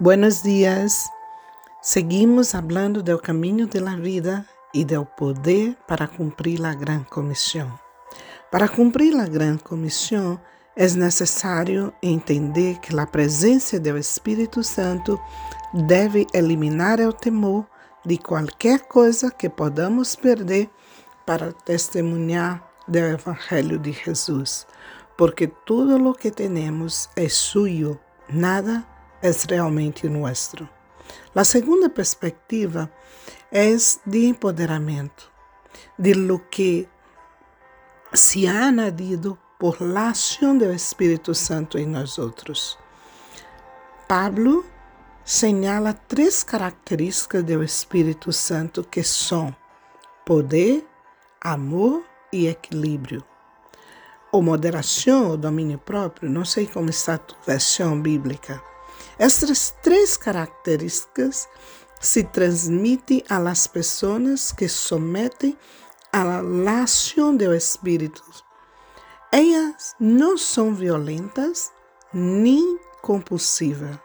Buenos dias. Seguimos falando do caminho da vida e do poder para cumprir a grande comissão. Para cumprir a grande comissão, é necessário entender que a presença do Espírito Santo deve eliminar o temor de qualquer coisa que podamos perder para testemunhar do Evangelho de Jesus, porque tudo o que temos é suyo, nada é realmente nosso. A segunda perspectiva é de empoderamento, de lo que se ha añadido por la do Espírito Santo em nós outros. Pablo señala três características do Espírito Santo que são poder, amor e equilíbrio. Ou moderação ou domínio próprio, não sei como está a tua versão bíblica estas três características se transmitem a las pessoas que sometem a la ação do Espírito. Elas não são violentas nem compulsivas.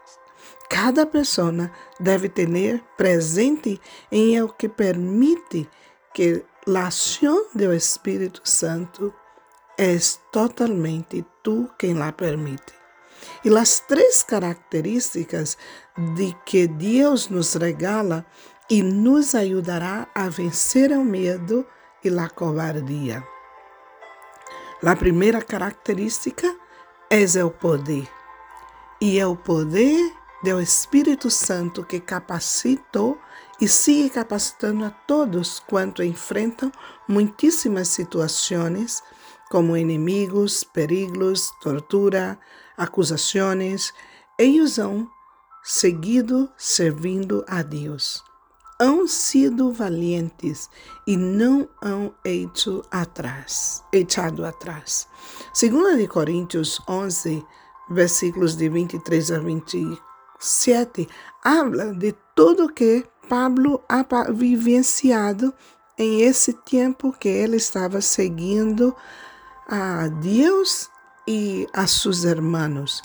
Cada pessoa deve ter presente em o que permite que a ação do Espírito Santo é totalmente tu quem la permite. E as três características de que Deus nos regala e nos ajudará a vencer o medo e a covardia. A primeira característica é o poder. E é o poder do Espírito Santo que capacitou e sigue capacitando a todos quanto enfrentam muitíssimas situações como inimigos, perigos, tortura, acusações, eles han seguido servindo a Deus. Han sido valientes e não han hecho atrás, echado atrás. Segundo de Coríntios 11, versículos de 23 a 27, habla de tudo que Pablo ha vivenciado em esse tempo que ele estava seguindo a Deus e a seus irmãos.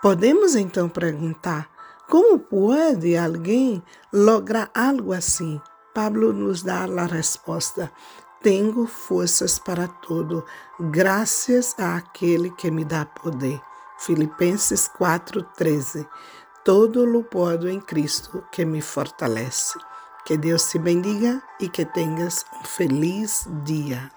Podemos então perguntar: como pode alguém lograr algo assim? Pablo nos dá a resposta: Tenho forças para tudo, graças àquele que me dá poder. Filipenses 4:13. Todo lo posso em Cristo que me fortalece. Que Deus te bendiga e que tenhas um feliz dia.